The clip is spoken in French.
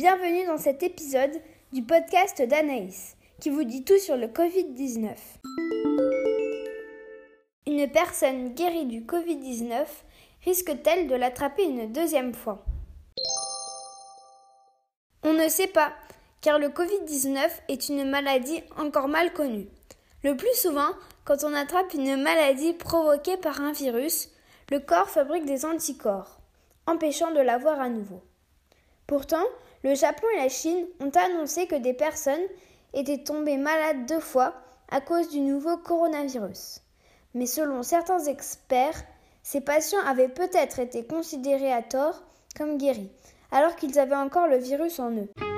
Bienvenue dans cet épisode du podcast d'Anaïs qui vous dit tout sur le Covid-19. Une personne guérie du Covid-19 risque-t-elle de l'attraper une deuxième fois? On ne sait pas, car le Covid-19 est une maladie encore mal connue. Le plus souvent, quand on attrape une maladie provoquée par un virus, le corps fabrique des anticorps, empêchant de l'avoir à nouveau. Pourtant, le Japon et la Chine ont annoncé que des personnes étaient tombées malades deux fois à cause du nouveau coronavirus. Mais selon certains experts, ces patients avaient peut-être été considérés à tort comme guéris, alors qu'ils avaient encore le virus en eux.